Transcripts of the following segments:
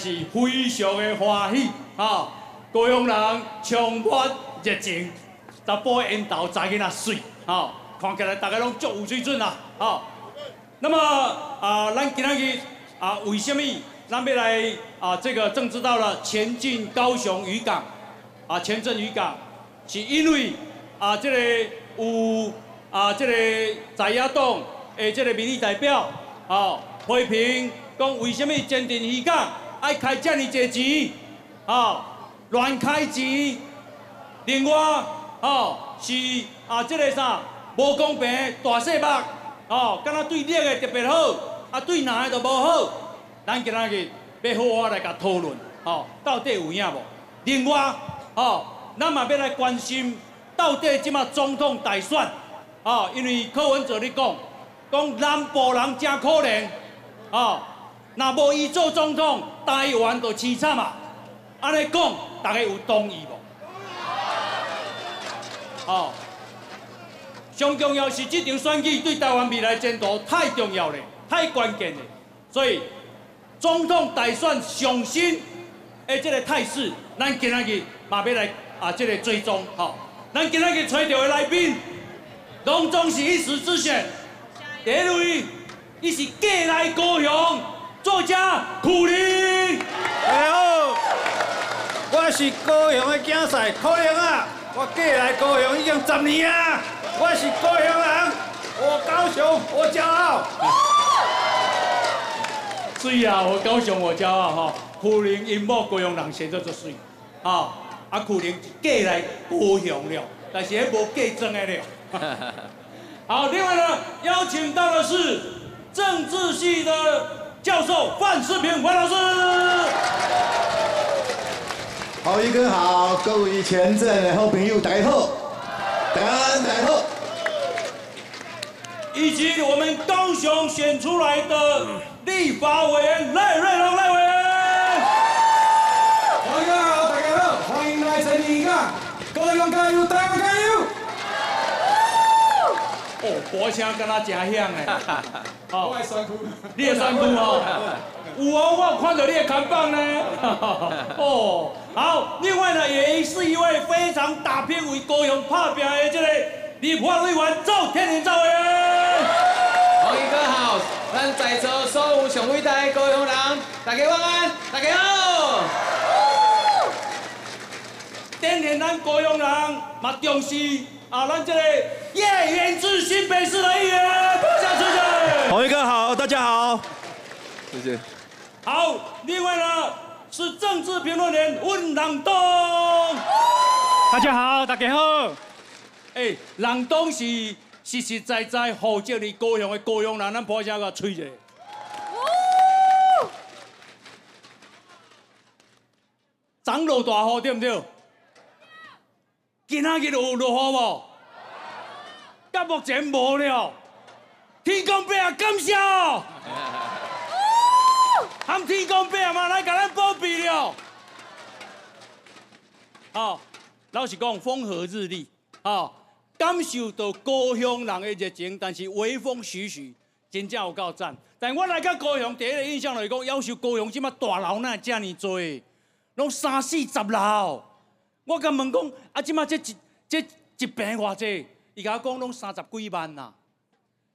是非常的欢喜啊！高雄人充满热情，查甫的烟头仔囡仔水啊，看起来大家拢足有水准啦啊！那么啊，咱今日啊，为什么咱要来啊？这个政治道了前进高雄渔港啊，前镇渔港，是因为啊，这个有啊，这个在野党的这个民意代表啊，批评讲为什么前进渔港爱开这么多钱啊？乱开钱，另外哦是啊，这个啥无公平大细目。哦，敢若对女的特别好，啊对男的就无好。咱今仔日要好好来甲讨论，哦，到底有影无？另外，哦，咱嘛要来关心，到底即马总统大选，哦，因为柯文哲咧讲，讲南部人真可怜，哦，那无伊做总统，台湾就凄惨啊！安尼讲，大家有同意无？哦。上重要是这场选举对台湾未来前途太重要了，太关键了。所以总统大选上新的这个态势，咱今仔日嘛要来啊，这个追踪。吼，咱今仔日找到的来宾，拢总是一时之选。第一位，伊是过来高雄作家苦林。大家好，我是高雄的竞赛苦林啊，我过来高雄已经十年啊。我是高雄人，我高雄，我骄傲。水啊，我高雄，我骄傲哈。苦林因某高雄人生做做水，哈啊苦林过来高雄了，但是迄无嫁真的了。好，另外呢，邀请到的是政治系的教授范世平范老师。好，一哥好，各位前阵的好朋友大家好，大家大家好。以及我们高雄选出来的立法委员赖瑞龙赖委员，大家好，大家好，欢迎来陈立港，高雄加油，台！哦，歌声跟他真响诶，我爱酸哭，你也酸哭哦，有哦，我有看到你的扛棒呢，哦，好，另外呢，也是一位非常打拼为高雄拍拼的这个立法委员赵天林赵委员。黄一哥好，咱在座所有上伟大的高雄人，大家晚安，大家好。今年咱高雄人嘛重视啊，咱这里叶元之新北市的议员，拍下出去。黄一哥好，大家好，谢谢。好，另外呢是政治评论员温朗东，大家好，大家好。哎，朗东是。实实在在号召你高雄的高雄人，咱拍声个吹者。涨落大雨对不对？今仔日有落雨无？到目前无了。天公伯啊，感谢哦！喊天公伯嘛来给咱保庇了。好，老实讲，风和日丽，好。感受到高雄人的热情，但是微风徐徐，真正有够赞。但我来到高雄，第一个印象就是讲，要求高雄即马大楼那这么多，拢三四十楼。我甲问讲，啊，即马即一即一平偌济？伊甲我讲拢三十几万呐。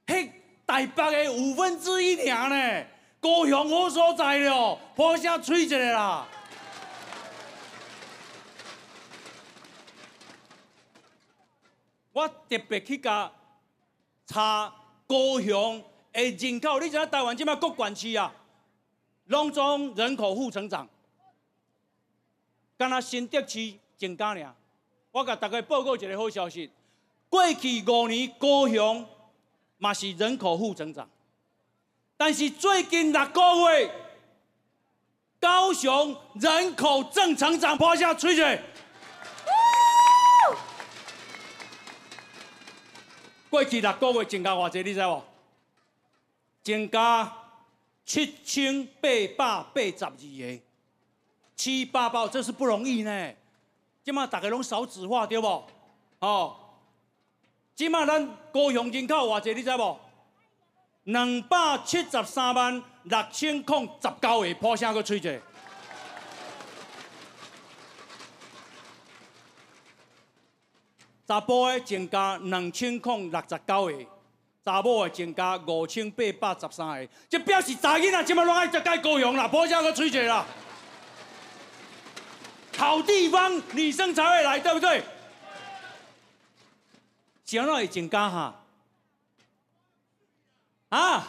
迄台北的五分之一尔呢？高雄好所在了，破声吹一下啦。我特别去甲查高雄的人口，你知影台湾即摆各县市啊，拢总人口负成长，敢若新竹区增加尔。我甲大家报告一个好消息，过去五年高雄嘛是人口负增长，但是最近六个月，高雄人口正成长，破下吹吹。过去六个月增加偌济，你知无？增加七千八百八十二个，七八百，这是不容易呢。即马大家拢少子化，对无？哦，即马咱高雄人口偌济，你知无？两百七十三万六千零十九个，破声个吹者。查甫的增加两千零六十九个，查某的增加五千八百十三个，即表示查囡仔即马拢爱接界高雄啦，破声个吹者啦。好地方女生才会来，对不对？想到会增加哈？啊！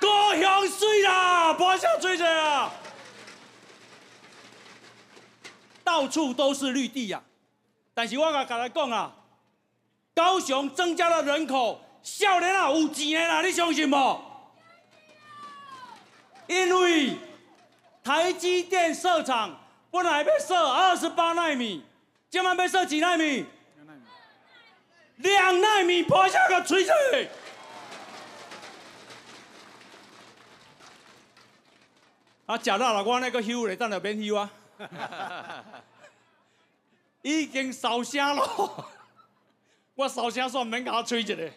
高雄水啦，破声吹者啊！到处都是绿地呀。但是我甲甲来讲啊，高雄增加了人口，少年啊有钱的啦，你相信无？因为台积电设厂本来要设二十八纳米，今晚要设几纳米？两纳米，破下个锤子！啊，食到了，我那个休咧，等下免休啊。已经烧声咯，我烧声算免甲我吹一个。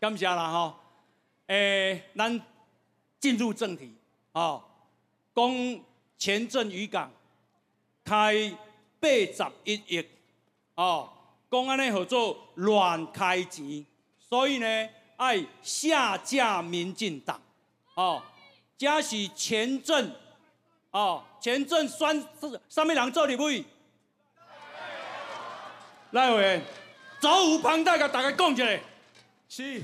感谢啦吼，诶，咱进入正题，哦，讲前镇渔港开八十一亿，哦，讲安尼合作乱开钱，所以呢爱下架民进党，哦，这是前镇。哦，前阵选是什么人做立委？赖委员，走无旁贷，甲大家讲一下。是，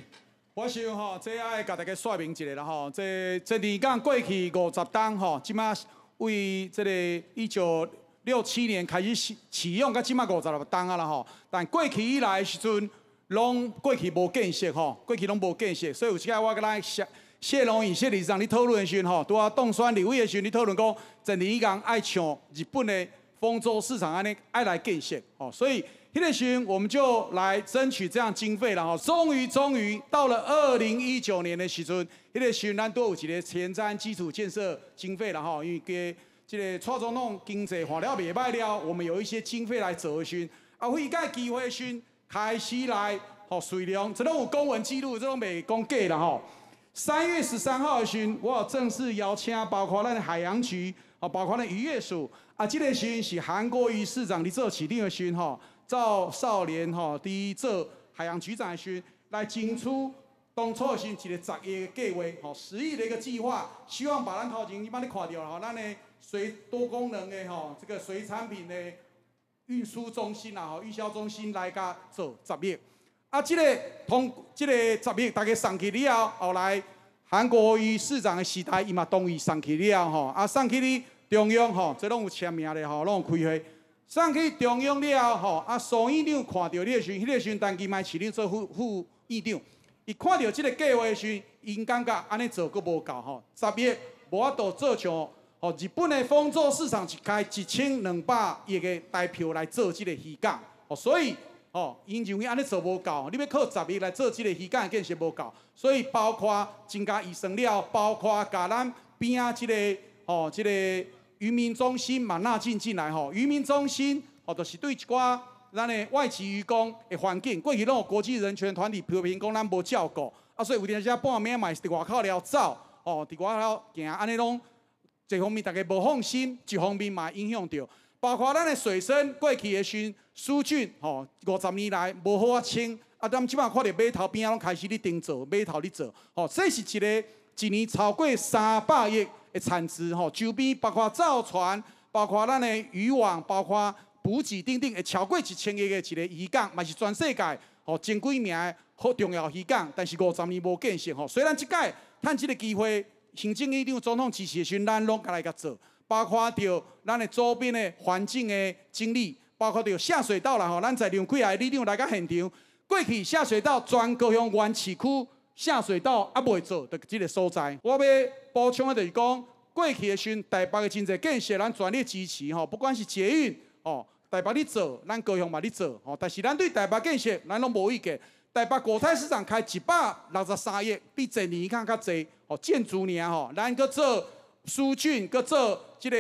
我想吼，这爱甲大家说明一下啦吼。这这二港过去五十档吼，即马为这个一九六七年开始启启用，到即马五十六档啊啦吼。但过去以来的时阵，拢过去无建设吼，过去拢无建设，所以有时间我甲咱写。谢龙宇、谢理事长，你讨论的时候，吼，拄啊当选立委的时候，你讨论讲，陈立刚爱抢日本的丰州市场，安尼爱来建设，吼，所以迄个时候我们就来争取这样经费了，哈，终于终于到了二零一九年的时阵，迄个时候咱都有一个前瞻基础建设经费了，哈，因为给这个蔡总统经济化了袂歹了，我们有一些经费来做时，啊，会个机会时开始来，吼，水量，这拢有公文记录，这拢未讲假了，吼。三月十三号的时，我正式邀请包括咱海洋局，啊，包括咱渔业署，啊，这个时是韩国瑜市长的做起定的时，哈，赵少年吼，第一做海洋局长的时，来争取当初是一个十亿的计划，吼，十亿的一个计划，希望把咱头前你帮你看到了，吼，咱的水多功能的吼，这个水产品的运输中心啊，吼，运销中心来甲做十亿。啊，这个通，这个十亿大家送去了后，后来韩国瑜市长的时代，伊嘛同意送去了吼。啊，送去哩中央吼，这拢有签名的吼，拢有开会。送去中央了吼，啊，苏院长看到你的时，迄个时当期卖市长做副副院长，伊看到这个计划的时，因感觉安尼做阁无够吼。十亿无法度做像吼，日本的丰州市场是开一千两百亿的代票来做这个渔港，哦，所以。吼，因认为安尼做无够，你要靠十亿来做这个鱼港建设无够，所以包括增加预算了，包括甲咱边啊这个吼，这个渔民中心嘛纳进进来吼，渔民中心哦，就是对一寡咱的外籍渔工的环境，过去拢有国际人权团体批评讲咱无照顾，啊，所以有阵时半暝嘛是伫外口了走，哦，伫外口行安尼拢，一方面大家无放心，一方面嘛影响到。包括咱的水深过去的时，疏浚吼五十年来无好啊清，啊，咱即摆看着码头边啊拢开始咧顶做，码头咧做，吼，这是一个一年超过三百亿的产值，吼，周边包括造船，包括咱的渔网，包括补给等等，会超过一千亿的一个渔港，嘛是全世界吼前几名好重要渔港，但是五十年无建设，吼，虽然即届趁即个机会，行政院长总统支持的时，咱拢甲来甲做。包括着咱的周边的环境的经历，包括着下水道啦吼，咱在两几下力量来到现场。过去下水道全高雄原市区下水道还未做的即个所在，我要补充的就是讲，过去的时台北的经济建设咱全力支持吼，不管是捷运吼，台北你做，咱高雄嘛你做吼，但是咱对台北建设咱拢无意见。台北国泰市场开一百六十三亿，比前年看较济哦，建筑年吼，咱搁做。疏浚，搁做即个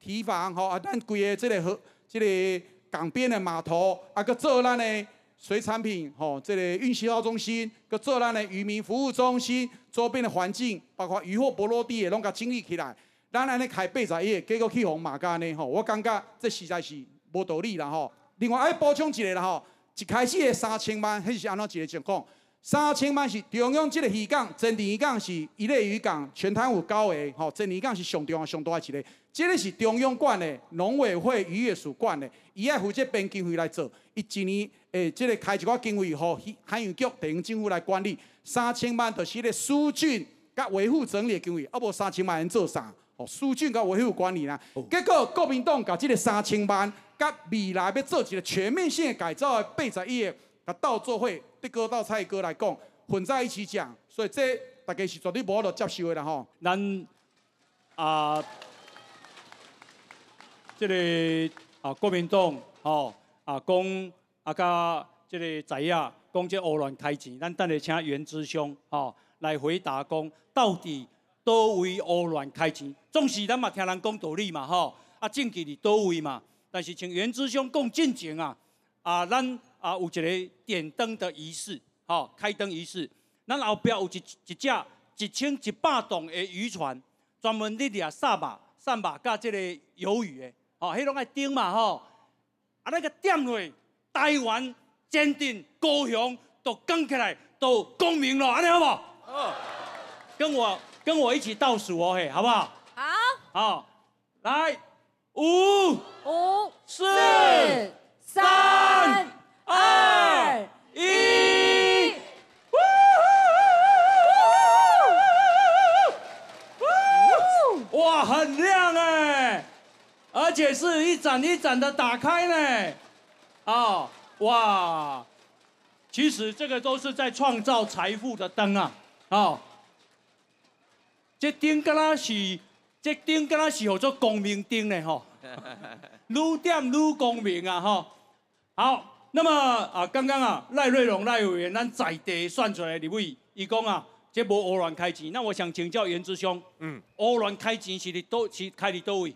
堤防吼，啊，咱规个即个河，即个港边的码头，啊，搁做咱的水产品吼，这个运输号中心，佮做咱的渔民服务中心，周边的环境，包括渔获波罗的，拢甲整理起来。咱安尼开八十亿，结果去红马家呢吼，我感觉这实在是无道理啦吼。另外爱补充一个啦吼，一开始的三千万，迄是安怎一个情况？三千万是中央这个渔港，真田渔港是一类渔港，全台有九个，吼，真田渔港是上重要、上大一个。这个是中央管的，农委会渔业署管的，伊爱负责编经费来做，伊一年诶，这个开一寡经费，互海洋局、地方政府来管理。三千万就是个疏浚甲维护整理的经费，啊无三千万人做啥？哦，疏浚甲维护管理啦。结果国民党甲这个三千万，甲未来要做一个全面性的改造的八十亿，甲倒做伙。对哥到蔡哥来讲，混在一起讲，所以这大家是绝对无法接受的啦吼。咱啊，这个啊国民党吼啊讲啊甲这个在呀讲这乌乱开钱，咱等下请袁之兄吼来回答讲，到底多位乌乱开钱？总是咱嘛听人讲道理嘛吼，啊证据伫多位嘛？但是请袁之兄讲正经啊，啊咱。啊，有一个点灯的仪式，吼，开灯仪式。咱后壁有一一只一千一百吨的渔船，专门伫掠沙马、沙马甲即个鱿鱼的，吼，迄拢爱顶嘛，吼。啊，那个点落，台湾坚定高雄都跟起来，都公明了，安尼好不好？好。跟我跟我一起倒数哦，嘿，好不好？好。好，来，五、五、四、三。二一，哇，很亮哎，而且是一盏一盏的打开呢，啊，哇，其实这个都是在创造财富的灯啊，啊，这灯跟它是，这灯跟它是叫做光明灯呢，吼，愈点愈光明啊，吼，好。那么啊，刚刚啊，赖瑞荣赖委员咱在地算出来的位，伊讲啊，这无欧乱开钱。那我想请教袁之兄，嗯，偶乱开钱是都是开伫多位？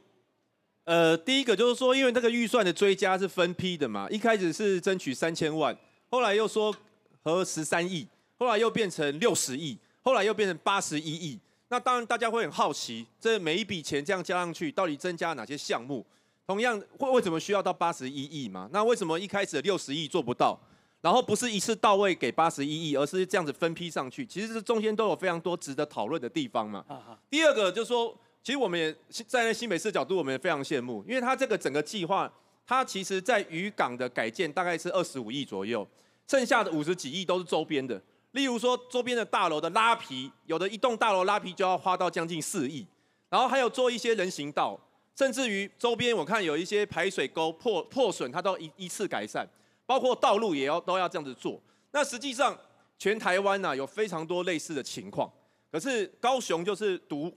呃，第一个就是说，因为这个预算的追加是分批的嘛，一开始是争取三千万，后来又说和十三亿，后来又变成六十亿，后来又变成八十一亿。那当然大家会很好奇，这每一笔钱这样加上去，到底增加哪些项目？同样，会为什么需要到八十一亿嘛？那为什么一开始六十亿做不到？然后不是一次到位给八十一亿，而是这样子分批上去？其实这中间都有非常多值得讨论的地方嘛。第二个就是说，其实我们也站在新北市角度，我们也非常羡慕，因为它这个整个计划，它其实在渔港的改建大概是二十五亿左右，剩下的五十几亿都是周边的。例如说，周边的大楼的拉皮，有的一栋大楼拉皮就要花到将近四亿，然后还有做一些人行道。甚至于周边，我看有一些排水沟破破损，它都一一次改善，包括道路也要都要这样子做。那实际上，全台湾呢有非常多类似的情况，可是高雄就是独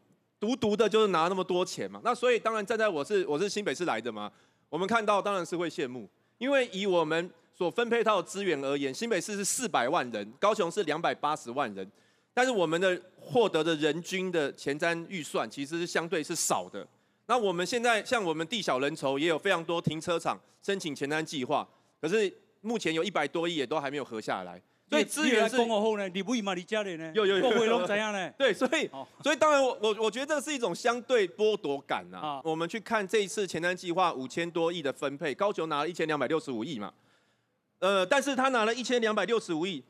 独独的，就是拿那么多钱嘛。那所以当然站在我是我是新北市来的嘛，我们看到当然是会羡慕，因为以我们所分配到的资源而言，新北市是四百万人，高雄是两百八十万人，但是我们的获得的人均的前瞻预算其实是相对是少的。那我们现在像我们地小人稠，也有非常多停车场申请前瞻计划，可是目前有一百多亿也都还没有合下来。所以资源是公后呢，你不嘛，你家里呢？有有有。会龙怎样呢？对，所以所以当然我我我觉得这是一种相对剥夺感呐。我们去看这一次前瞻计划五千多亿的分配，高雄拿了一千两百六十五亿嘛，呃，但是他拿了一千两百六十五亿，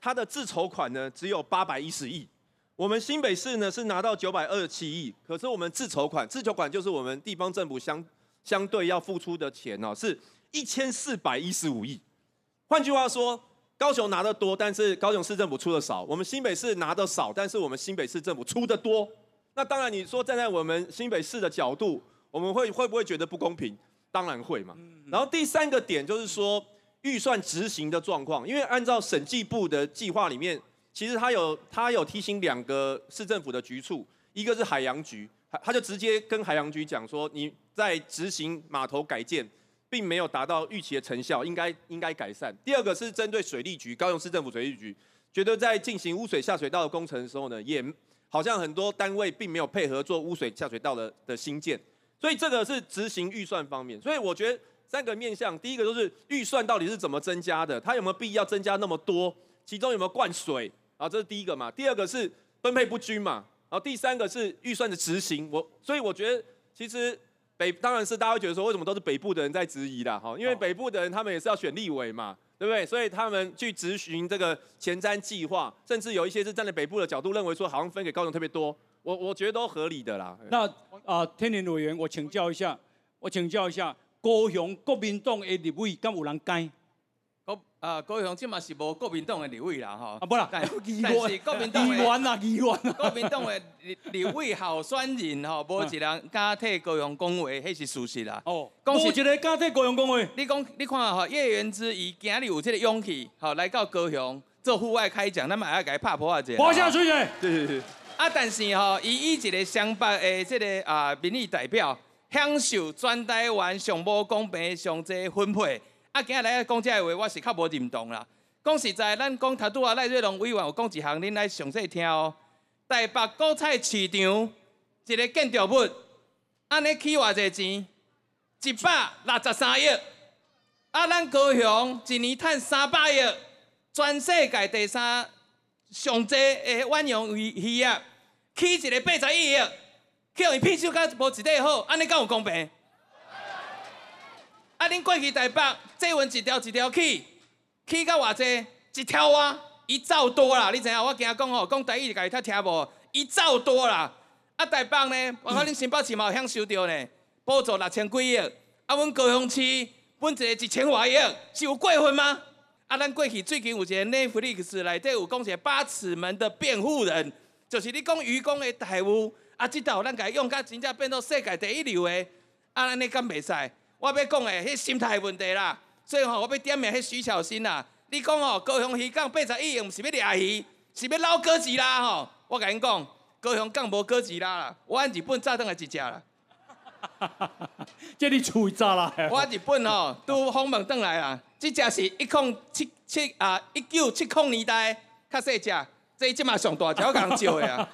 他的自筹款呢只有八百一十亿。我们新北市呢是拿到九百二十七亿，可是我们自筹款，自筹款就是我们地方政府相相对要付出的钱哦，是一千四百一十五亿。换句话说，高雄拿的多，但是高雄市政府出的少；我们新北市拿的少，但是我们新北市政府出的多。那当然，你说站在我们新北市的角度，我们会会不会觉得不公平？当然会嘛。然后第三个点就是说预算执行的状况，因为按照审计部的计划里面。其实他有他有提醒两个市政府的局处，一个是海洋局，他他就直接跟海洋局讲说，你在执行码头改建，并没有达到预期的成效，应该应该改善。第二个是针对水利局，高雄市政府水利局，觉得在进行污水下水道的工程的时候呢，也好像很多单位并没有配合做污水下水道的的新建，所以这个是执行预算方面。所以我觉得三个面向，第一个就是预算到底是怎么增加的，它有没有必要增加那么多？其中有没有灌水？啊，这是第一个嘛。第二个是分配不均嘛。然后第三个是预算的执行。我所以我觉得其实北当然是大家会觉得说，为什么都是北部的人在质疑啦？哈，因为北部的人他们也是要选立委嘛，对不对？所以他们去执行这个前瞻计划，甚至有一些是站在北部的角度认为说，好像分给高雄特别多。我我觉得都合理的啦。那啊，天林委员，我请教一下，我请教一下，高雄国民党的立委敢有人改？高啊，高雄即嘛是无国民党的立委啦，吼。啊，不啦，但是 国民党议员啊，议员啊，国民党的立 立委候选人吼，无一人敢替高雄讲话，迄是事实啦。哦，讲无一个敢替高雄讲话。你讲，你看吼，叶元之伊今日有这个勇气，吼来到高雄做户外开讲，咱嘛要甲伊拍破啊者。活下水者，对对对。啊，但是吼，伊以一个湘北诶即个啊民意代表，享受全台湾上无公平上济分配。啊，今日来讲这个话，我是较无认同啦。讲实在，咱讲头拄啊赖瑞龙委员有讲一项，恁来详细听哦。台北果菜市场一个建筑物，安尼起偌济钱？一百六十三亿。啊，咱高雄一年赚三百亿，全世界第三上济的远洋渔渔业，起一个八十一亿，叫伊屁手甲无一块好，安尼敢有公平？啊，恁过去台北，这文一条一条起，起到偌济？一条啊，一兆多啦！你知影？我惊讲吼，讲台语就甲伊听无？一兆多啦！啊，台北呢？包括恁新北市嘛有享受到呢，补助六千几亿。啊，阮高雄市本一个一千外亿，是有过分吗？啊，咱过去最近有一个 Netflix 内底有讲一个八尺门的辩护人，就是你讲愚公的台务，啊，即道咱甲伊用甲真正变做世界第一流的，啊，安尼敢袂使？我要讲的，迄心态问题啦。所以吼，我要点名迄徐巧芯啦。你讲吼，高雄鱼港八十亿，毋是要掠鱼，是要捞哥吉拉吼。我甲因讲，高雄港无哥吉拉啦，我按日本炸顿来一只啦。这你厝炸啦！我日本 吼拄访问转来啦，即只是一空七七啊，一九七零年代较细只，这即嘛上大只，我共人招的啊。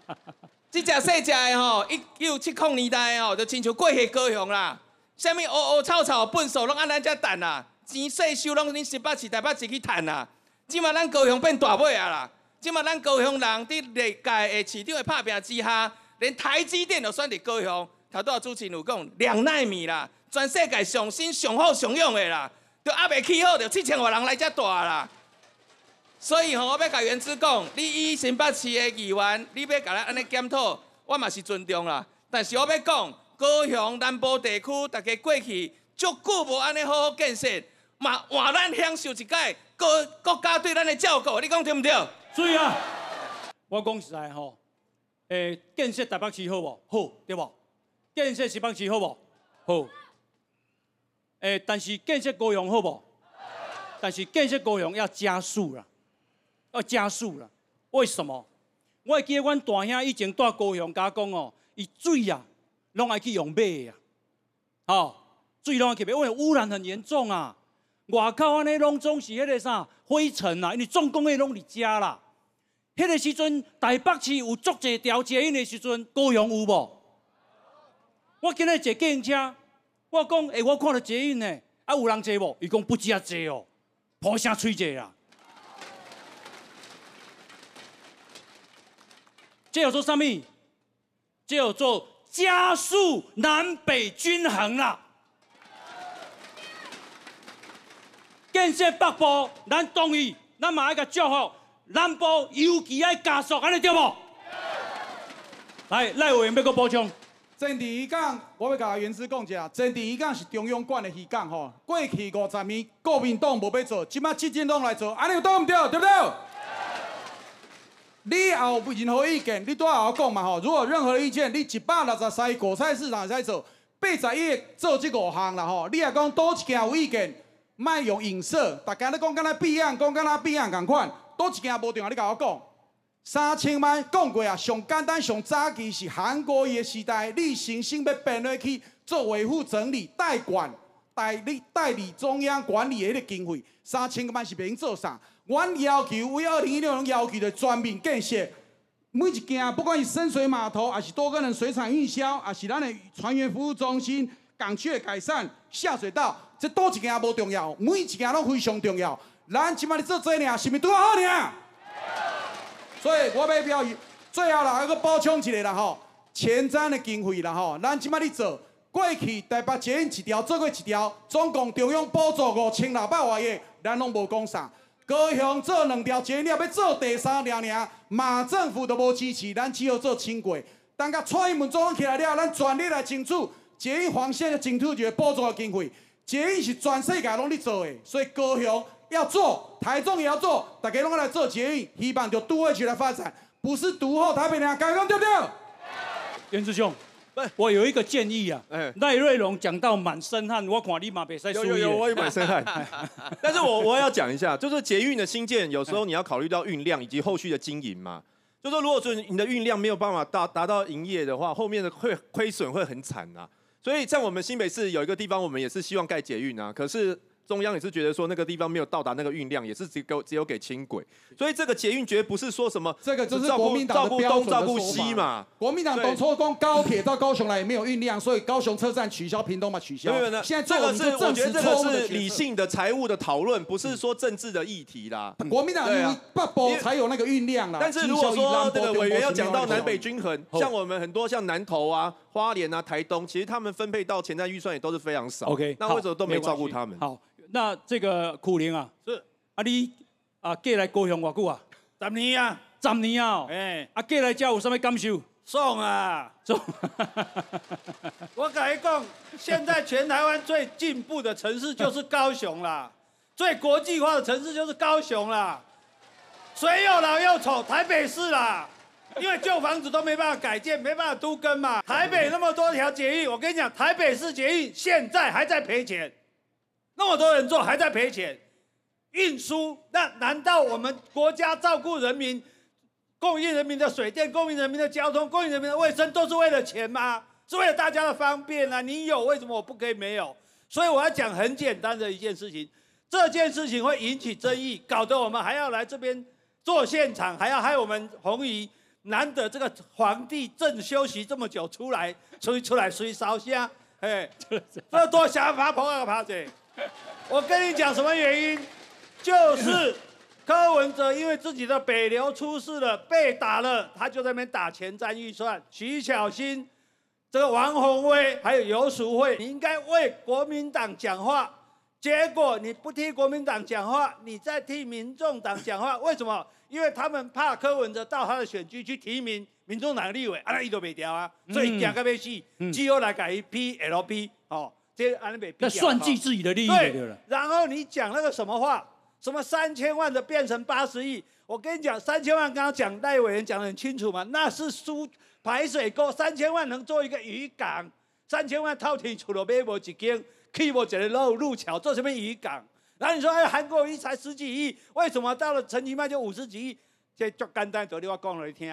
即只细只的吼，一九七零年代吼，就亲像过去高雄啦。啥物乌乌草草粪扫拢按咱遮澹啦，钱税收拢恁新北市、台北市去趁啦。即嘛咱高雄变大尾啊啦，即嘛咱高雄人伫历届的市长的拍拼之下，连台积电都选伫高雄。头拄啊主持人有讲两纳米啦，全世界上新、上好、上用的啦，都还未起好，就七千万人来遮大啦。所以吼，我要甲原之讲，你以新北市的议员，你要甲咱安尼检讨，我嘛是尊重啦。但是我要讲。高雄南部地区，大家过去足久无安尼好好建设，嘛换咱享受一届国国家对咱的照顾，你讲对毋对？所以啊，我讲实在吼，诶，建设台北市好无？好，对无？建设新北市好无？好。诶，但是建设高雄好无？但是建设高雄要加速啦，要加速啦。为什么？我会记得阮大兄以前住高雄，甲我讲哦，伊水啊。拢爱去用买呀，吼，水拢爱去，因为污染很严重啊。外口安尼拢总是迄个啥灰尘啊，因为重工业拢伫遮啦。迄个时阵台北市有足济条捷运的时阵，高雄有无？我今日坐计程车，我讲，诶，我看到捷运呢，啊有人坐无？伊讲不止啊坐哦，破声吹者啦。这叫做啥物？这叫做。加速南北均衡啦！建设北部，咱同意，咱嘛爱甲祝福南部，尤其爱加速，安尼对无？来，赖委员要个补充。真地渔港，我要甲原子讲一下，真地渔港是中央管的渔港吼。过去五十年，国民党无要做，即马执政党来做，安尼有对毋对？对不对？你也有任何意见，你都要讲嘛吼。如果任何意见，你一百六十三果菜市场在做，八十亿做这五项啦吼。你也讲多一件有意见，卖用影射，大家咧讲敢若避案，讲敢若避案共款，多一件无重要，你甲我讲。三千万讲过啊，上简单上早期是韩国伊的时代，你诚心要变落去做维护整理代管代理代理中央管理的迄个经费，三千万是袂用做啥？阮要求为二零一六年要求的全面建设，每一件不管是深水码头，还是多功能水产运销，还是咱的船员服务中心、港区的改善、下水道，这多一件无重要，每一件拢非常重要。咱即摆咧做这尔，是毋是拄好尔？所以我要表最后啦，还个补充一个啦吼，前瞻的经费啦吼，咱即摆咧做，过去台北捷运一条做过一条，总共中央补助五千六百万亿，咱拢无讲啥。高雄做两条捷运了，要做第三条尔，马政府都无支持，咱只好做轻轨。等甲蔡英文总统起来了，咱全力来争取捷运黄线的争取一个补助的经费。捷运是全世界拢咧做的，所以高雄要做，台中也要做，大家拢要来做捷运，希望就都会起来发展，不是独后台北俩，刚刚对不对？袁志雄，我有一个建议啊。赖瑞龙讲到满身汗，我看你嘛别使输有有有，我也满身汗。但是我我要讲一下，就是捷运的新建，有时候你要考虑到运量以及后续的经营嘛。就说如果说你的运量没有办法达达到营业的话，后面的会亏损会很惨啊。所以像我们新北市有一个地方，我们也是希望盖捷运啊，可是。中央也是觉得说那个地方没有到达那个运量，也是只给只有给轻轨，所以这个捷运绝不是说什么这个就是国民党的标准照顾西嘛。国民党都说光高铁到高雄来也没有运量，所以高雄车站取消，屏东嘛取消。没有现在这个是我觉得这个是理性的财务的讨论，不是说政治的议题啦。国民党不保才有那个运量啦。但是如果说这个委员要讲到南北均衡，像我们很多像南投啊、花莲啊、台东，其实他们分配到前瞻预算也都是非常少。OK，那为什么都没照顾他们？好。那这个苦灵啊，是啊，你啊过来高雄偌久啊？十年啊，十年啊！哎，啊过来这有什么感受？爽啊！爽！我跟你讲，现在全台湾最进步的城市就是高雄啦，最国际化的城市就是高雄啦。谁又老又丑？台北市啦，因为旧房子都没办法改建，没办法都更嘛。台北那么多条捷运，我跟你讲，台北市捷运现在还在赔钱。那么多人做还在赔钱，运输那难道我们国家照顾人民、供应人民的水电、供应人民的交通、供应人民的卫生，都是为了钱吗？是为了大家的方便啊！你有为什么我不可以没有？所以我要讲很简单的一件事情，这件事情会引起争议，搞得我们还要来这边做现场，还要害我们红姨难得这个皇帝正休息这么久出来，所以出来吹烧香，哎，这多想法跑啊跑者。我跟你讲什么原因？就是 柯文哲因为自己的北流出事了，被打了，他就在那边打前瞻预算。徐小新、这个王宏威还有游淑慧，你应该为国民党讲话，结果你不替国民党讲话，你在替民众党讲话。为什么？因为他们怕柯文哲到他的选区去提名民众党立委，啊，伊都没调啊，所以讲个要死，只好来改 PLP 哦。那算计自己的利益对然后你讲那个什么话，什么三千万的变成八十亿，我跟你讲，三千万刚刚讲戴委员讲的很清楚嘛，那是输排水沟，三千万能做一个渔港，三千万套天除了买无一间，起无一个路路桥，做什么渔港？然后你说哎，韩国瑜才十几亿，为什么到了陈其迈就五十几亿？这足简单，昨天我讲了你听。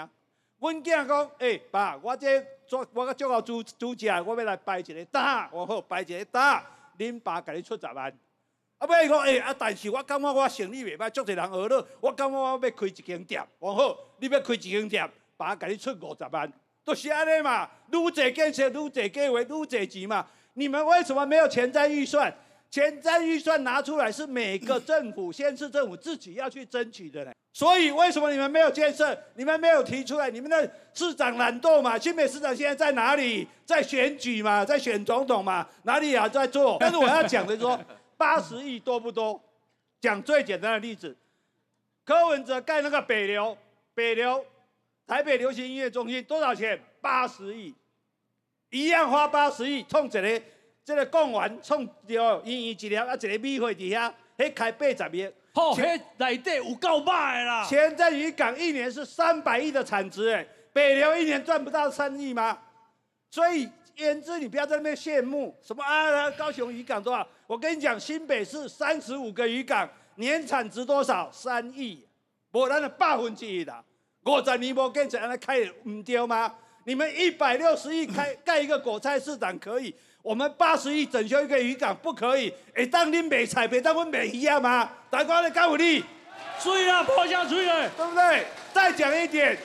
阮囝讲，诶，爸，我这做我个最后主主角，我要来摆一个单，我好摆一个单，恁爸给你出十万。啊，尾讲，诶，啊，但是我感觉我生意袂歹，足侪人学了，我感觉我要开一间店，我好，你要开一间店，爸给你出五十万，都是安尼嘛，愈侪建设愈侪计划愈侪钱嘛。你们为什么没有钱在预算？前瞻预算拿出来是每个政府、县市政府自己要去争取的呢。所以为什么你们没有建设？你们没有提出来？你们的市长懒惰嘛？新北市长现在在哪里？在选举嘛？在选总统嘛？哪里啊？在做？但是我要讲的说，八十亿多不多？讲最简单的例子，柯文哲盖那个北流，北流台北流行音乐中心多少钱？八十亿，一样花八十亿，冲一个这个讲完，冲掉一一一粒啊，一个米会底下，迄开八十亿。哦，迄，内底有够卖啦！前在渔港一年是三百亿的产值，哎，北流一年赚不到三亿吗？所以言之，你不要在那边羡慕什么啊，高雄渔港多少？我跟你讲，新北市三十五个渔港年产值多少？三亿，无咱的百分之一的，五十年无建设，安尼开唔丢吗？你们一百六十亿开盖一个果菜市场可以？我们八十亿整修一个渔港不可以？哎，当你卖菜，别当我卖鱼啊吗？大官你干有力，水啊泼下水了，对不对？再讲一点，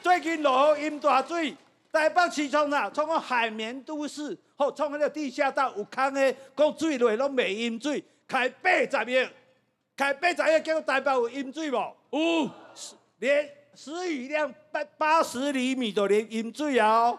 最近落雨淹大水，台北市冲啊，创个海绵都市，好，创迄个地下道有空的，讲水落拢未淹水，开八十亿，开八十亿，结果台北有淹水无？有，连十雨量八八十厘米都连淹水啊！哦，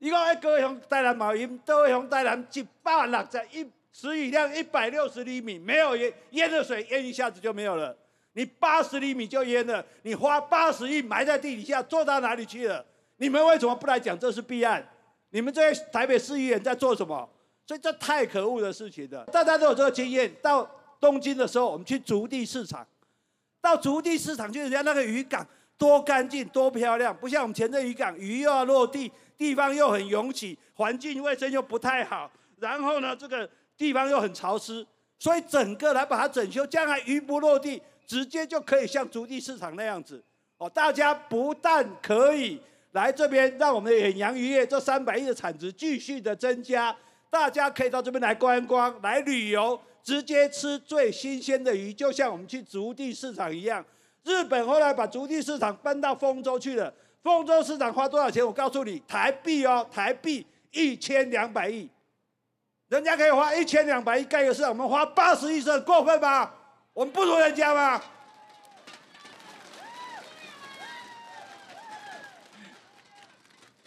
伊讲迄高雄台南嘛有淹，高雄台南一百六十一，时雨量一百六十厘米，没有淹淹的水淹一下子就没有了。你八十厘米就淹了，你花八十亿埋在地底下，做到哪里去了？你们为什么不来讲这是弊案？你们这些台北市议员在做什么？所以这太可恶的事情了。大家都有这个经验，到东京的时候，我们去竹地市场，到竹地市场去人家那个渔港多干净多漂亮，不像我们前镇渔港，鱼又要落地，地方又很拥挤，环境卫生又不太好，然后呢，这个地方又很潮湿，所以整个来把它整修，将来鱼不落地，直接就可以像竹地市场那样子。哦，大家不但可以来这边，让我们的远洋渔业这三百亿的产值继续的增加，大家可以到这边来观光、来旅游，直接吃最新鲜的鱼，就像我们去竹地市场一样。日本后来把竹地市场搬到丰州去了，丰州市场花多少钱？我告诉你，台币哦，台币一千两百亿，人家可以花一千两百亿盖个市场，我们花八十亿是很过分吗？我们不如人家吗？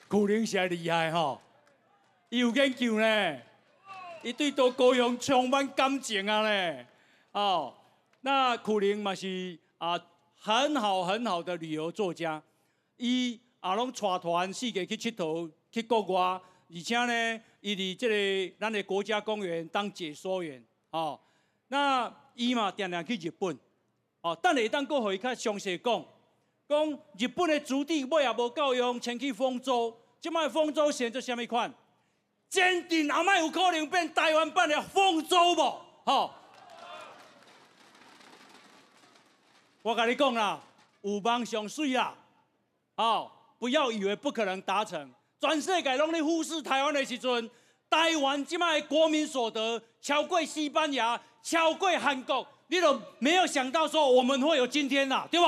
苦灵是厉害吼，伊有研究呢，伊对多高雄充满感情啊呢。哦，那苦灵嘛是啊很好很好的旅游作家，伊啊拢带团世界去佚佗去国外，而且呢，伊伫这个咱的国家公园当解说员。哦，那伊嘛定定去日本。哦，等下当过伊较详细讲，讲日本的主地尾也无够用，迁去丰州。即摆丰州县做虾米款？坚定阿麦有可能变台湾版的丰州无？吼！我甲你讲啦，有梦上水啦！哦，不要以为不可能达成。全世界拢咧忽视台湾的时阵，台湾即摆国民所得超过西班牙，超过韩国，你都没有想到说我们会有今天啦，对不？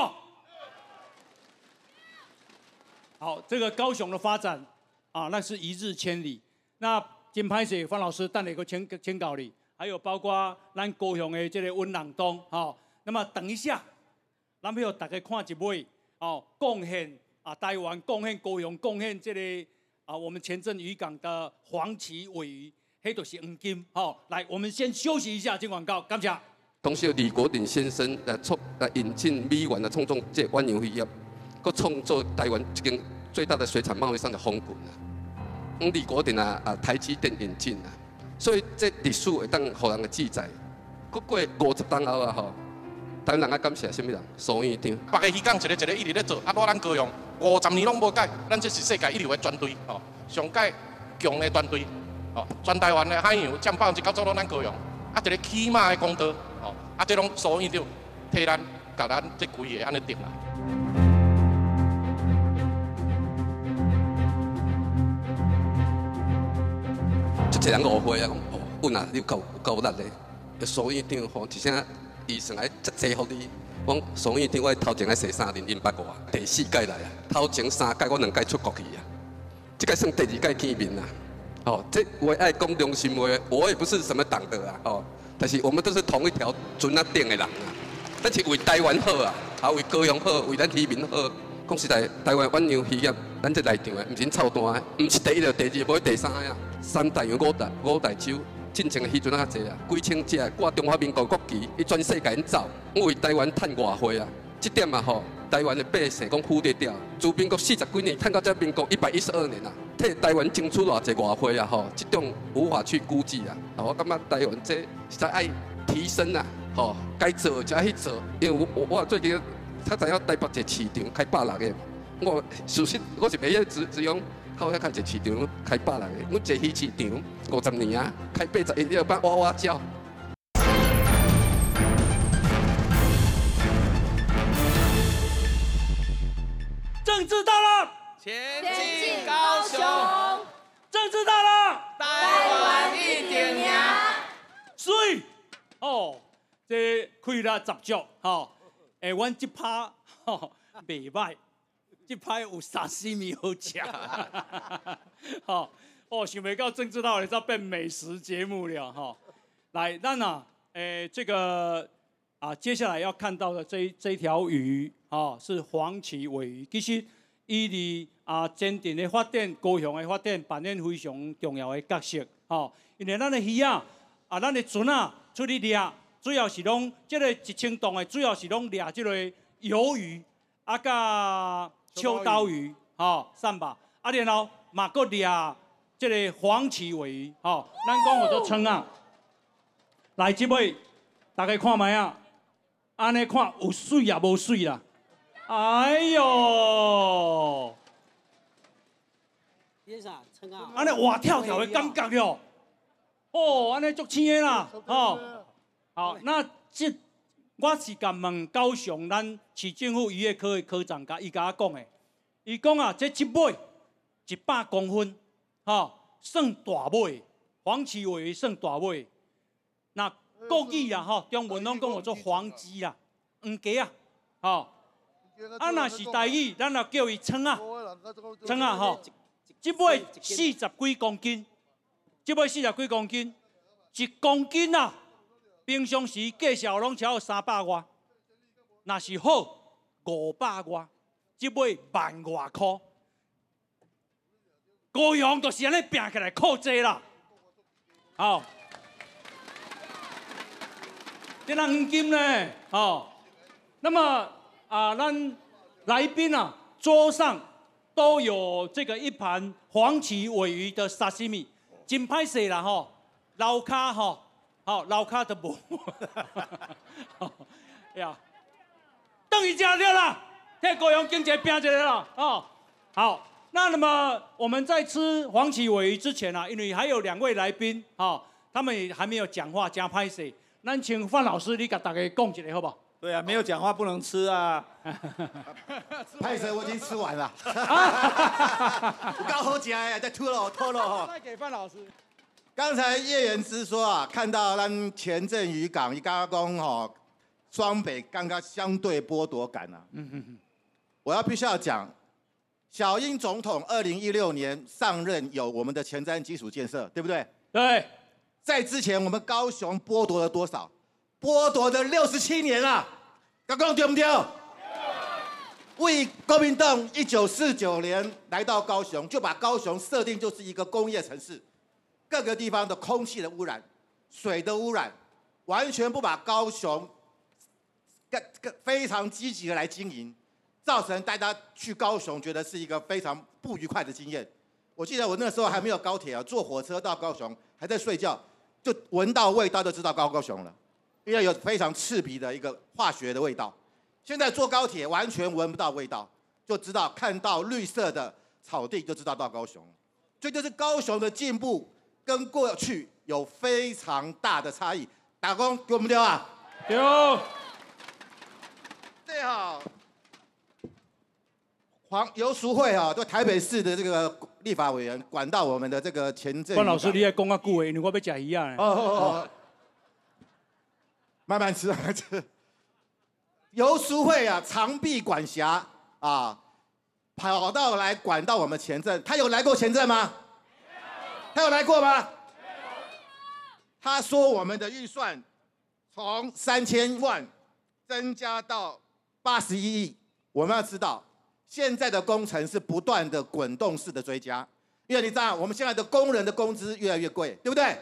好，这个高雄的发展啊，那是一日千里。那金拍水方老师带了一个签签稿里，还有包括咱高雄的这个温朗东，好，那么等一下，咱们要大家看一位，哦，贡献啊台湾，贡献高雄，贡献这个啊我们前镇渔港的黄鳍尾鱼，黑都是黄金，好，来，我们先休息一下，进广告，感谢。同时，李国鼎先生来创来引进美元来创造这湾游渔业。搁创造台湾一间最大的水产贸易商的风滚啊！用李国鼎啊啊台积电引进啊，所以这历史会当互人的记载。搁过五十年后啊吼，台湾人啊感谢什么人？苏院长。别个渔港一个一个一直咧做，啊，我咱高雄五十年拢无改，咱这是世界一流的团队哦，上界强的团队哦，全台湾的海洋占百分之九十拢咱高雄，啊，一个起码的功德哦，啊，这拢苏院长替咱甲咱这几个安尼定啦。一个人误会啊，讲哦，阮啊，你够够力的，所以长吼一声医生来接济互你。讲所以长我头前爱洗三年因捌我，第四届来啊，头前三届我两届出国去啊，这个算第二届见面啦。哦，这我爱讲良心话，我也不是什么党的啊，哦，但是我们都是同一条船啊顶的人啊，但是为台湾好啊，啊为高雄好，为咱渔民好。讲实在，台湾远洋渔业，咱这内场的，毋是臭蛋的，毋是第一了，第二无第三啊。三大洋五大五大洲，进前的时阵较济啊，几千只挂中华民国国旗，伊全世界走，为台湾趁外汇啊。这点啊吼，台湾的百姓讲忽略掉。自民国四十几年，趁到这民国一百一十二年啊，替台湾争取偌济外汇啊吼，这种无法去估计啊。我感觉台湾这实在爱提升啊，吼，该做就去做，因为我我最近。他知影台北一个市场开百六个，我事实我是袂晓只只用靠遐开一个市场开百六个，我一鱼市场五十年啊，开八十一要办娃娃叫。政治到了，前进高雄，政治到了，台湾一定赢。水哦，这开了十足吼。诶，阮即拍吼袂歹，即拍有三四米好食，吼哦，想袂到政治道理要变美食节目了哈。来，那呐，诶，这个啊，接下来要看到的这这条鱼啊，是黄鳍尾鱼。其实，伊伫啊，坚定的发展、高雄的发展扮演非常重要的角色。吼，因为咱的鱼啊，啊，咱的船啊，出去掠，主要是拢即个一千吨的，主要是拢掠即个鱿鱼，啊，甲秋刀鱼，吼，三把，啊，然后嘛搁掠即个黄鳍尾鱼，吼，咱讲叫做称啊。来，即位大家看卖啊，安尼看有水也无水啦，哎哟！安尼活跳跳的感觉哟，哦，安尼足青的啦，哦，好，那这我是甲问高雄咱市政府渔业科的科长甲伊甲我讲的，伊讲啊，这一尾一百公分，吼，算大尾，黄鳍尾算大尾，那国语啊，吼，中文拢讲叫做黄鸡啦，黄鸡啊，吼，啊，若是台语，咱就叫伊称啊，称啊，吼。一尾四十几公斤，一尾四十几公斤，一公斤啊！平常时介绍拢只有三百外，若是好五百外，即尾万外块。高雄就是安尼拼起来靠济啦，好。这黄金呢？哦，那么啊，咱来宾啊，桌上。都有这个一盘黄鳍尾鱼的沙西米，真歹势啦吼，老卡吼，好老卡的无，呀，等于吃掉了，替高雄经济拼起来了哦。好，那那么我们在吃黄鳍尾鱼之前啊，因为还有两位来宾啊，他们也还没有讲话，加拍势，那请范老师你给大家讲一下好不好？对啊，没有讲话不能吃啊！派生我已经吃完了，我刚好吃呀，再吐了吐了哈。再给范老师。刚才叶元之说啊，看到咱前镇渔港一刚刚哈，双北刚刚相对剥夺感啊。嗯嗯嗯。我要必须要讲，小英总统二零一六年上任有我们的前瞻基础建设，对不对？对。在之前我们高雄剥夺了多少？剥夺的六十七年了，刚刚对不对？为国民党一九四九年来到高雄，就把高雄设定就是一个工业城市，各个地方的空气的污染、水的污染，完全不把高雄更更非常积极的来经营，造成大家去高雄觉得是一个非常不愉快的经验。我记得我那时候还没有高铁啊，坐火车到高雄，还在睡觉，就闻到味道就知道高高雄了。因为有非常刺鼻的一个化学的味道，现在坐高铁完全闻不到味道，就知道看到绿色的草地就知道到高雄，这就是高雄的进步跟过去有非常大的差异。打工给我们丢啊！丢。对啊黄游淑慧啊，对台北市的这个立法委员管到我们的这个前镇。关老师，你也讲啊句话，因为我要吃鱼啊。哦哦哦。慢慢吃，慢慢吃。游淑慧啊，长臂管辖啊，跑到来管到我们前镇，他有来过前镇吗？他有来过吗？他说我们的预算从三千万增加到八十一亿。我们要知道，现在的工程是不断的滚动式的追加，因为你知道，我们现在的工人的工资越来越贵，对不对？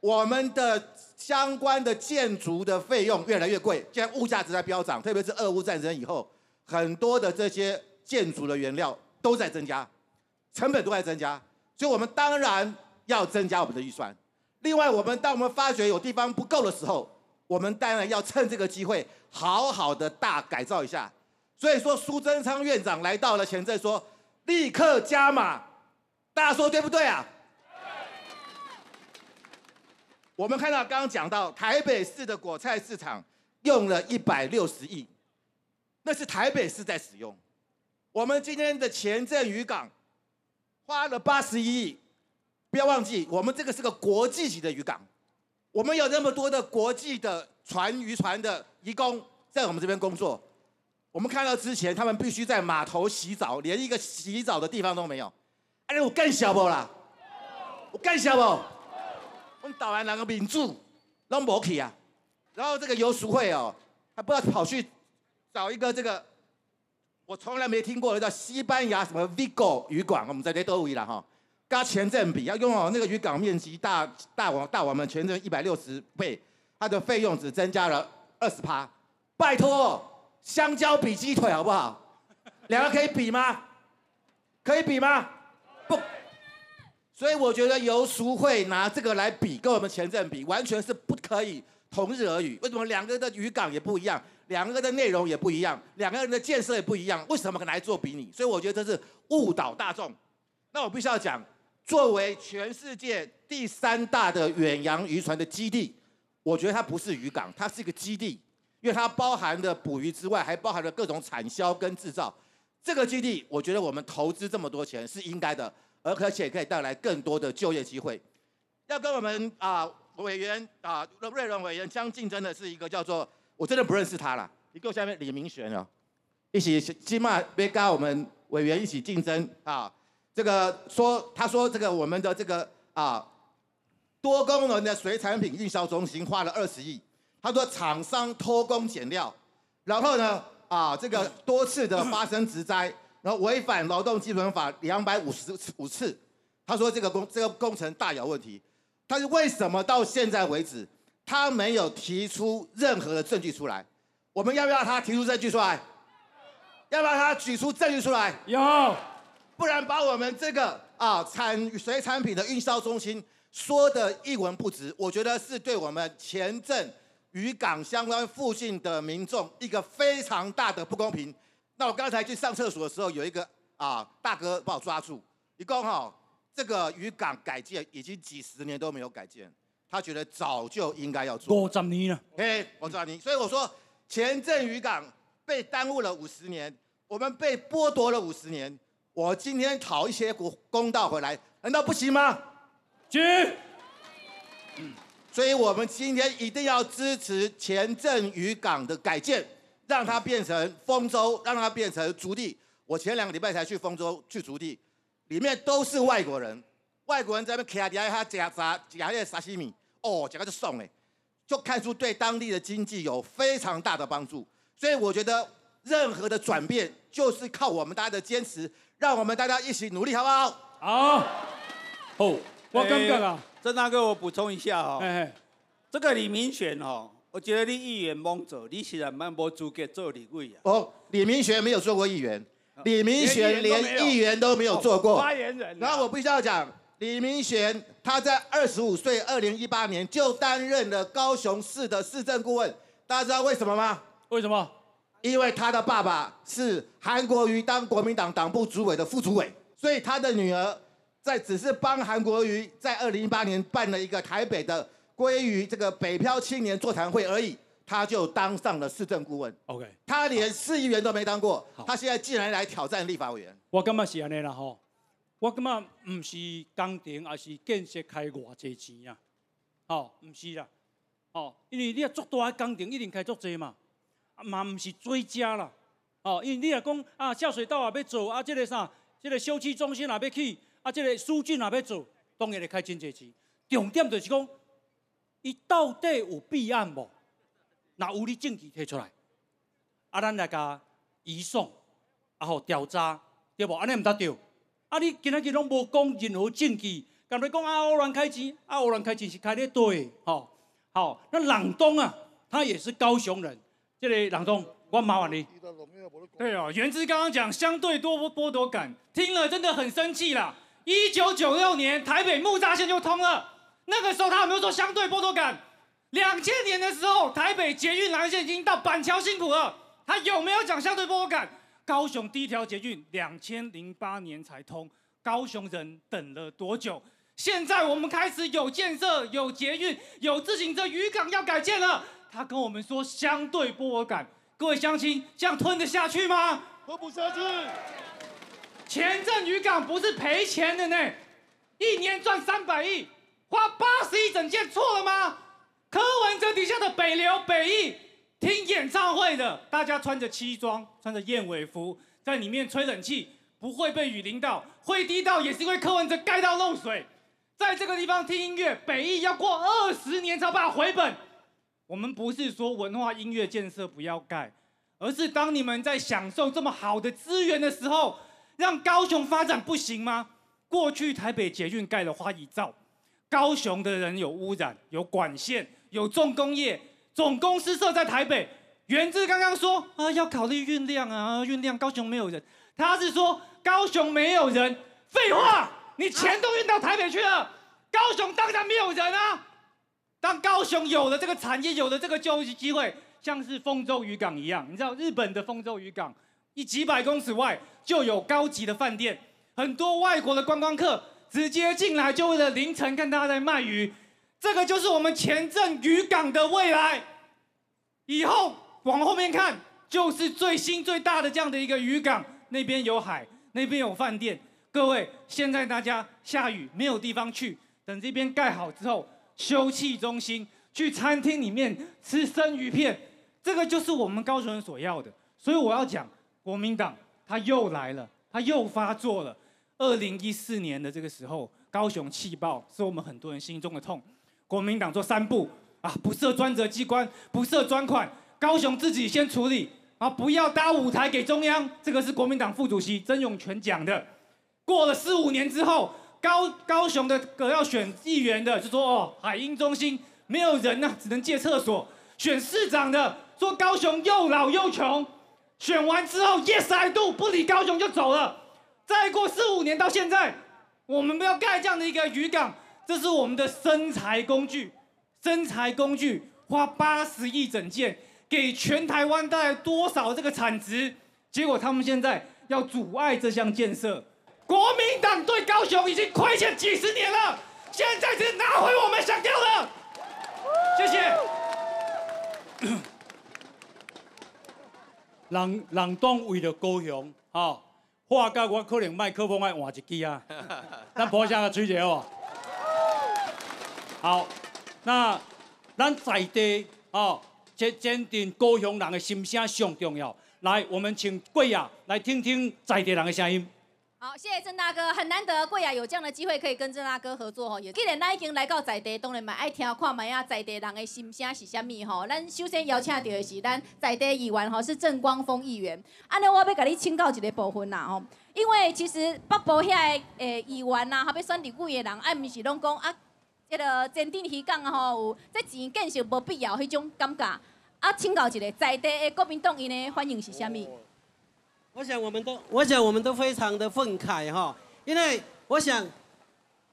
我们的相关的建筑的费用越来越贵，现在物价值在飙涨，特别是俄乌战争以后，很多的这些建筑的原料都在增加，成本都在增加，所以我们当然要增加我们的预算。另外，我们当我们发觉有地方不够的时候，我们当然要趁这个机会好好的大改造一下。所以说，苏贞昌院长来到了前镇，说立刻加码，大家说对不对啊？我们看到刚刚讲到台北市的果菜市场用了一百六十亿，那是台北市在使用。我们今天的前镇渔港花了八十一亿，不要忘记，我们这个是个国际级的渔港，我们有那么多的国际的船渔船的渔工在我们这边工作。我们看到之前他们必须在码头洗澡，连一个洗澡的地方都没有。哎，我干小不啦？我干笑不？我们岛南人的民主拢无去啊。然后这个游淑会哦，还不知道跑去找一个这个我从来没听过叫西班牙什么 Vigo 渔港，我们在这都有了哈。跟前镇比，要拥有那个渔港面积大大我大我们前镇一百六十倍，它的费用只增加了二十趴。拜托，香蕉比鸡腿好不好？两个可以比吗？可以比吗？不。所以我觉得游淑慧拿这个来比，跟我们前镇比，完全是不可以同日而语。为什么两个的渔港也不一样，两个的内容也不一样，两个人的建设也不一样？为什么来做比拟？所以我觉得这是误导大众。那我必须要讲。作为全世界第三大的远洋渔船的基地，我觉得它不是渔港，它是一个基地，因为它包含的捕鱼之外，还包含了各种产销跟制造。这个基地，我觉得我们投资这么多钱是应该的，而而且可以带来更多的就业机会。要跟我们啊委员啊瑞伦委员相竞争的是一个叫做我真的不认识他了，你给我下面李明玄哦，一起起码别跟我们委员一起竞争啊。这个说，他说这个我们的这个啊多功能的水产品运销中心花了二十亿。他说厂商偷工减料，然后呢啊这个多次的发生职灾，然后违反劳动基本法两百五十五次。他说这个工这个工程大有问题，但是为什么到现在为止他没有提出任何的证据出来？我们要不要他提出证据出来？要不要他举出证据出来？有。不然把我们这个啊产水产品的运销中心说的一文不值，我觉得是对我们前镇渔港相关附近的民众一个非常大的不公平。那我刚才去上厕所的时候，有一个啊大哥把我抓住，一共哈这个渔港改建已经几十年都没有改建，他觉得早就应该要做。五十年了，嘿，我知道你，所以我说前镇渔港被耽误了五十年，我们被剥夺了五十年。我今天讨一些公公道回来，难道不行吗？行。所以我们今天一定要支持前镇渔港的改建，让它变成丰州，让它变成竹地。我前两个礼拜才去丰州去竹地，里面都是外国人，外国人在那边卡底下夹杂夹些沙西米，哦，夹个就送哎，就看出对当地的经济有非常大的帮助。所以我觉得任何的转变，就是靠我们大家的坚持。让我们大家一起努力，好不好？好。哦，我刚刚啊，郑大哥，我补充一下哈。这个李明选哦，我觉得你议员蒙走，你现在蛮无资格做李委啊。哦，李明选没有做过议员，李明选连议员都没有做过。发言人。然后我必须要讲，李明贤他在二十五岁，二零一八年就担任了高雄市的市政顾问。大家知道为什么吗？为什么？因为他的爸爸是韩国瑜当国民党党部主委的副主委，所以他的女儿在只是帮韩国瑜在二零一八年办了一个台北的归于这个北漂青年座谈会而已，他就当上了市政顾问。OK，他连市议员都没当过，他现在竟然来挑战立法委员。我根本是安尼啦吼，我感觉唔是工程，而是建设开偌济钱啊，哦，唔是啦，哦，因为你要做大工程，一定开足济嘛。嘛毋是追加啦，哦，因为你若讲啊，下水道也要做，啊，这个啥，这个休憩中心也要去，啊，这个书记也要做，当然会开真济钱。重点就是讲，伊到底有备案无？若有你证据提出来，啊，咱来甲移送，啊，好调查，对无？安尼毋得对。啊，你今仔日拢无讲任何证据，干咪讲啊，欧乱开钱，啊，欧乱开钱是开咧对，吼，好，那朗东啊，他也是高雄人。这里朗东，我麻烦你。对哦，原之刚刚讲相对多剥夺感，听了真的很生气啦。一九九六年台北木栅线就通了，那个时候他有没有说相对剥夺感？两千年的时候台北捷运蓝线已经到板桥辛苦了，他有没有讲相对剥夺感？高雄第一条捷运两千零八年才通，高雄人等了多久？现在我们开始有建设，有捷运，有自行车渔港要改建了。他跟我们说相对波尔感，各位乡亲，这样吞得下去吗？吞不下去。前镇渔港不是赔钱的呢，一年赚三百亿，花八十亿整件错了吗？柯文哲底下的北流、北艺听演唱会的，大家穿着西装，穿着燕尾服，在里面吹冷气，不会被雨淋到，会滴到也是因为柯文哲盖到漏水。在这个地方听音乐，北艺要过二十年才把它回本。我们不是说文化音乐建设不要盖，而是当你们在享受这么好的资源的时候，让高雄发展不行吗？过去台北捷运盖了花一兆，高雄的人有污染，有管线，有重工业，总公司设在台北。源自刚刚说啊，要考虑运量啊，运量高雄没有人，他是说高雄没有人，废话，你钱都运到台北去了，高雄当然没有人啊。当高雄有了这个产业，有了这个就业机会，像是丰州渔港一样，你知道日本的丰州渔港，一几百公尺外就有高级的饭店，很多外国的观光客直接进来，就为了凌晨看大家在卖鱼，这个就是我们前镇渔港的未来。以后往后面看，就是最新最大的这样的一个渔港，那边有海，那边有饭店。各位，现在大家下雨没有地方去，等这边盖好之后。休憩中心，去餐厅里面吃生鱼片，这个就是我们高雄人所要的。所以我要讲，国民党他又来了，他又发作了。二零一四年的这个时候，高雄气爆是我们很多人心中的痛。国民党做三步啊，不设专责机关，不设专款，高雄自己先处理啊，不要搭舞台给中央。这个是国民党副主席曾永权讲的。过了四五年之后。高高雄的个要选议员的，就说哦，海鹰中心没有人呢，只能借厕所。选市长的说高雄又老又穷，选完之后 yes I do，不理高雄就走了。再过四五年到现在，我们要盖这样的一个渔港，这是我们的生财工具，生财工具花八十亿整件，给全台湾带来多少这个产值？结果他们现在要阻碍这项建设。国民党对高雄已经亏欠几十年了，现在是拿回我们想要的。谢谢。人人当为了高雄，哈，话到我可能麦克风爱换一支啊。咱播下个吹一哦。好，那咱在地哦，这坚定高雄人的心声上重要。来，我们请贵雅来听听在地人的声音。好，谢谢郑大哥，很难得贵雅，有这样的机会可以跟郑大哥合作吼。既然咱已经来到在地，当然嘛爱听看卖啊在地人的心声是虾米吼。咱首先邀请到的是咱在地议员吼，是郑光峰议员。安尼我要甲你请教一个部分啦吼，因为其实北部遐诶议员呐，还要选立委的人，啊，毋是拢讲啊，这个坚定渔港吼，这钱建设无必要迄种感觉。啊，请教一个在地的国民党因的反应是虾米？我想我们都，我想我们都非常的愤慨哈，因为我想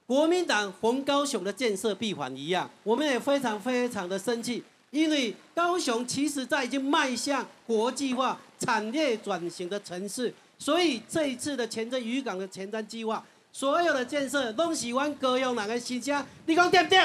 国民党逢高雄的建设闭环一样，我们也非常非常的生气，因为高雄其实在已经迈向国际化产业转型的城市，所以这一次的前瞻渔港的前瞻计划，所有的建设都喜欢歌用哪个新疆，你讲对不对？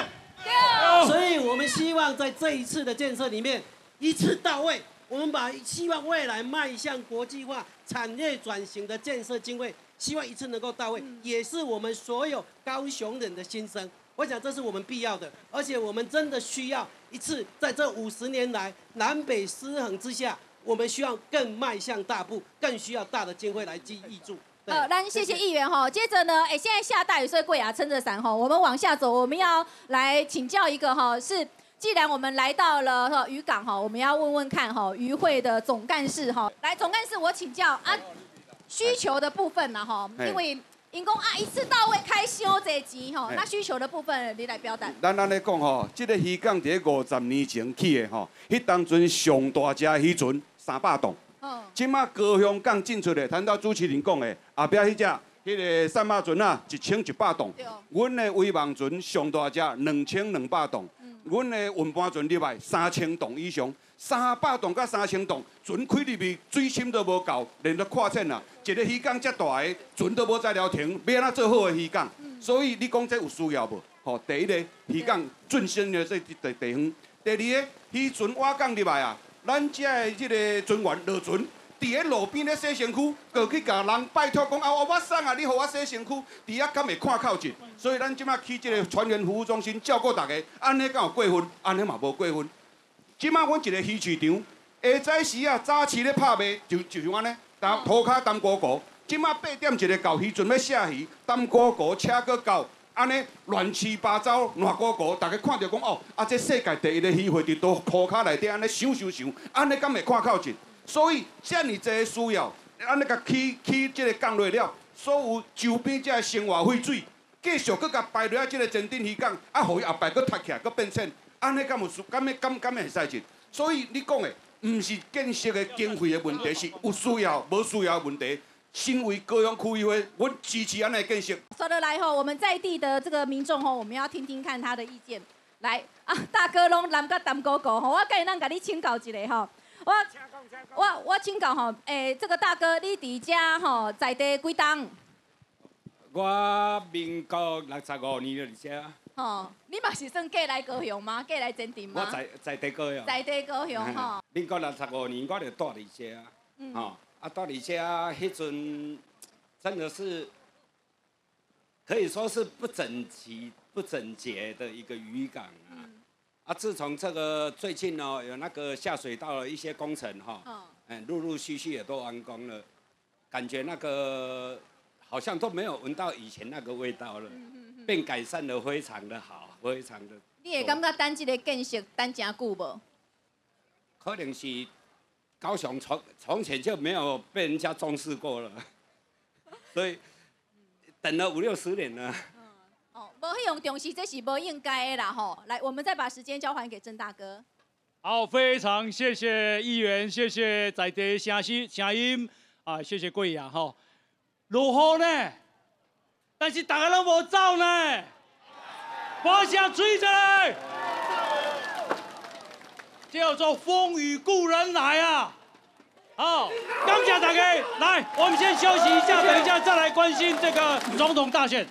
对。所以我们希望在这一次的建设里面一次到位。我们把希望未来迈向国际化产业转型的建设经费，希望一次能够到位，也是我们所有高雄人的心声。我想这是我们必要的，而且我们真的需要一次在这五十年来南北失衡之下，我们需要更迈向大步，更需要大的经费来记忆住。呃，那谢谢议员哈。接着呢，哎，现在下大雨，所以贵雅撑着伞哈，我们往下走，我们要来请教一个哈是。既然我们来到了哈渔港哈，我们要问问看哈渔会的总干事哈，来总干事我请教啊，需求的部分呢哈，因为因公啊一次到位开修这钱哈，那需求的部分你来表达。咱安尼讲吼，这个渔港在五十年前起的吼，迄当阵上大只渔船三百吨，嗯，即马高雄港进出的，谈到主持人讲的，后壁迄只迄个三马船啊，一千一百吨，阮的威望船上大只两千两百吨。阮的运搬船入来三千吨以上，三百吨到三千吨，船开入去水深都无够，连到跨浅啊！一个鱼港遮大个船都无再了停，要安怎做好个渔港？所以你讲这有需要无？吼，第一个鱼港最新的这地地方，第二个渔船挖港入来啊，咱遮的这个船员落船。伫咧路边咧洗身躯，过去甲人拜托讲啊，我我送啊，你互我洗身躯，伫遐敢会看靠近？所以咱即马去即个船员服务中心照顾大家，安尼敢有过分？安尼嘛无过分。即马阮一个鱼市场，下早时啊，早市咧拍卖，就就像安尼，当涂骹当果果。即马八点一个到，鱼船要下鱼，当果果车搁到。安尼乱七八糟、乱糊糊，大家看到讲哦，啊，这世界第一个鱼会伫倒涂骹内底安尼想想想，安尼敢会看靠近？所以遮尔济需要，安尼甲起起即个降落了，所有周边遮生活废水，继续搁甲排落啊，即个前顶鱼港，啊，互伊后摆搁塌起来，搁变成安尼敢有？敢会敢敢会使进？所以你讲的，毋是建设的经费的问题，是有需要无需要的问题。身为高雄区议会，我支持安尼建设。说得来吼，我们在地的这个民众吼，我们要听听看他的意见。来啊，大哥拢南个淡哥哥吼，我介咱甲你请教一下吼。我我我请教吼，诶，这个大哥你伫遮吼在地几档？我民国六十五年就伫遮。吼，你嘛是算过来高雄吗？过来前镇吗？我在在地高雄。在地高雄吼。民国六十五年我就住伫遮，吼。啊，到底下迄阵真的是可以说是不整齐、不整洁的一个渔港啊！啊，自从这个最近呢，有那个下水道的一些工程哈，嗯，陆陆续续也都完工了，感觉那个好像都没有闻到以前那个味道了，变改善的非常的好，非常的。你也感觉等这个建设等真久无？可能是。高雄从从前就没有被人家重视过了，所以等了五六十年了。无去用重视，这是不应该的啦吼。来，我们再把时间交还给郑大哥。好，非常谢谢议员，谢谢在地声息声音啊，谢谢贵阳吼。如何呢，但是大家都无走呢，把声吹出来。叫做风雨故人来啊！好，感谢大家，来，我们先休息一下，等一下再来关心这个总统大选。